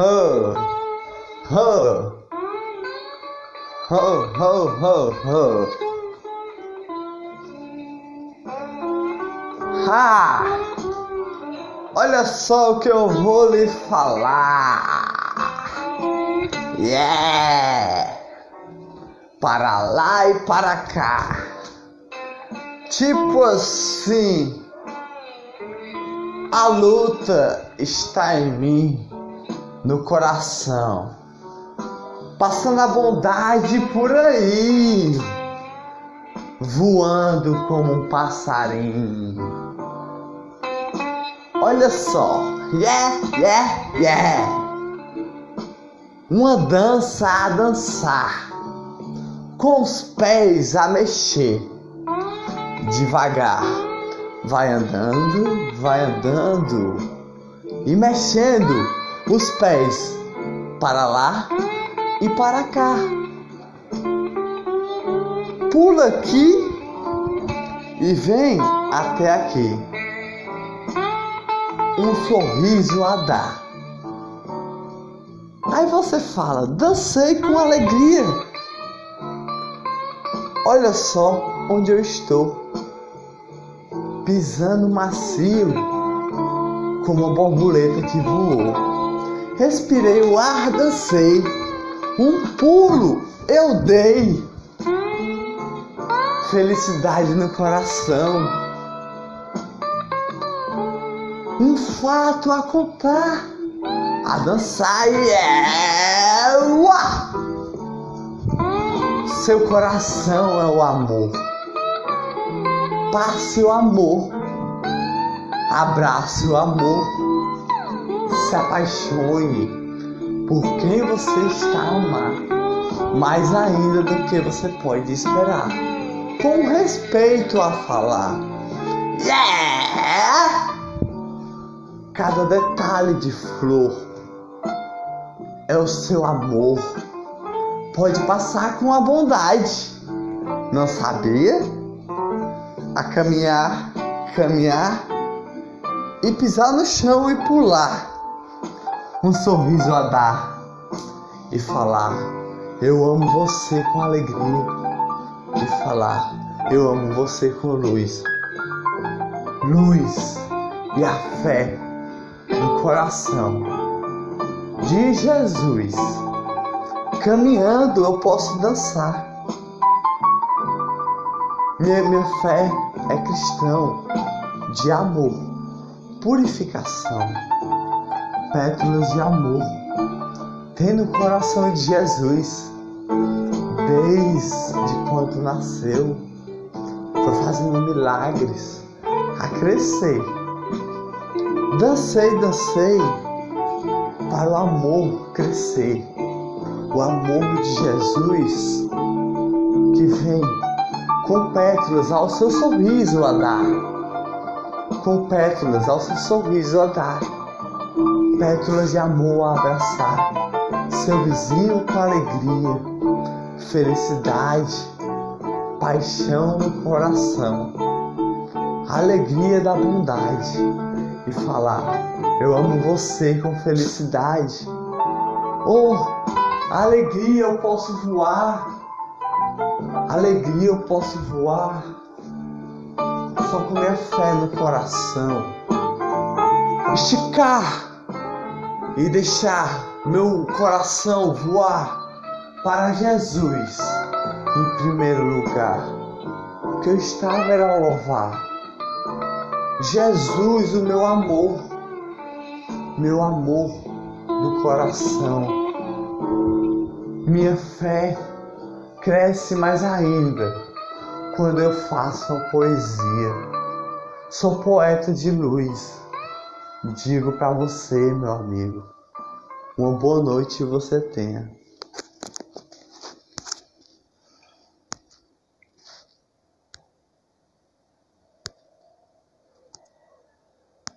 Ho, ho, ho, ho, ho, ho. Ha! Olha só o que eu vou lhe falar. Yeah! Para lá e para cá. Tipo assim, a luta está em mim, no coração, passando a bondade por aí, voando como um passarinho. Olha só, yeah, yeah, yeah. Uma dança a dançar, com os pés a mexer, devagar. Vai andando, vai andando. E mexendo os pés para lá e para cá. Pula aqui e vem até aqui. Um sorriso a dar. Aí você fala, dancei com alegria. Olha só onde eu estou, pisando macio, como uma borboleta que voou. Respirei o ar, dancei, um pulo eu dei. Felicidade no coração, um fato a contar a dançar e é. Seu coração é o amor. Passe o amor. Abrace o amor. Se apaixone por quem você está a amar. Mais ainda do que você pode esperar. Com respeito a falar. Yeah! Cada detalhe de flor é o seu amor. Pode passar com a bondade. Não sabia? A caminhar, caminhar e pisar no chão e pular. Um sorriso a dar e falar: Eu amo você com alegria. E falar: Eu amo você com luz. Luz e a fé no coração de Jesus. Caminhando eu posso dançar. Minha, minha fé é cristão, de amor, purificação, pétalas de amor. Tem no coração de Jesus, desde quando nasceu, foi fazendo milagres a crescer. Dancei, dancei para o amor crescer. O amor de Jesus que vem com pétalas ao seu sorriso a dar. Com pétalas ao seu sorriso a dar. Pétalas de amor a abraçar. Seu vizinho com alegria, felicidade, paixão no coração. Alegria da bondade e falar eu amo você com felicidade. Oh, alegria eu posso voar. Alegria eu posso voar. Só com minha fé no coração. Esticar e deixar meu coração voar para Jesus em primeiro lugar. Que eu estava era louvar. Jesus, o meu amor meu amor do coração. Minha fé cresce mais ainda quando eu faço a poesia. Sou poeta de luz. Digo para você, meu amigo, uma boa noite você tenha.